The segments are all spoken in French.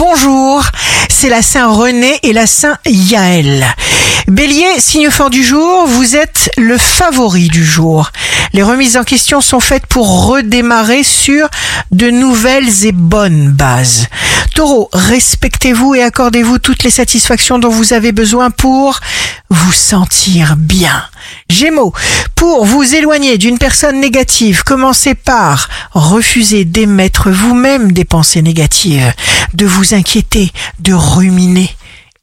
bonjour. C'est la Saint René et la Saint Yaël. Bélier, signe fort du jour, vous êtes le favori du jour. Les remises en question sont faites pour redémarrer sur de nouvelles et bonnes bases. Taureau, respectez-vous et accordez-vous toutes les satisfactions dont vous avez besoin pour vous sentir bien. Gémeaux, pour vous éloigner d'une personne négative, commencez par refuser d'émettre vous-même des pensées négatives, de vous inquiéter, de ruminer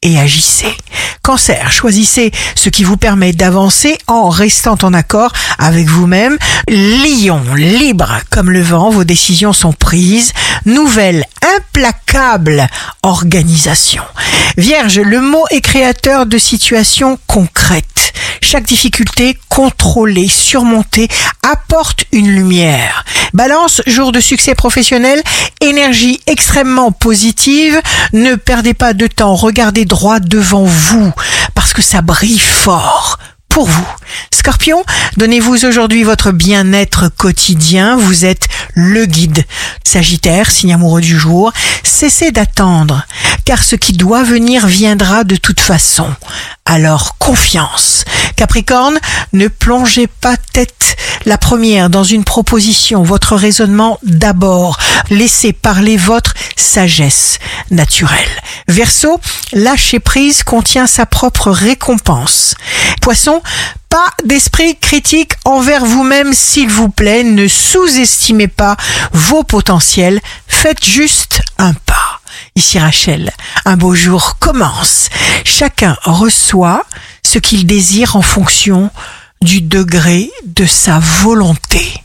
et agissez. Cancer, choisissez ce qui vous permet d'avancer en restant en accord avec vous-même. Lion, libre comme le vent, vos décisions sont prises. Nouvelle, implacable organisation. Vierge, le mot est créateur de situations concrètes. Chaque difficulté contrôlée, surmontée, apporte une lumière. Balance, jour de succès professionnel, énergie extrêmement positive. Ne perdez pas de temps, regardez droit devant vous, parce que ça brille fort pour vous. Scorpion, donnez-vous aujourd'hui votre bien-être quotidien, vous êtes le guide. Sagittaire, signe amoureux du jour, cessez d'attendre, car ce qui doit venir viendra de toute façon. Alors confiance. Capricorne, ne plongez pas tête la première dans une proposition, votre raisonnement d'abord. Laissez parler votre sagesse naturelle. Verseau, lâcher prise contient sa propre récompense. Poisson, pas d'esprit critique envers vous-même, s'il vous plaît. Ne sous-estimez pas vos potentiels. Faites juste un pas. Ici Rachel, un beau jour commence. Chacun reçoit ce qu'il désire en fonction du degré de sa volonté.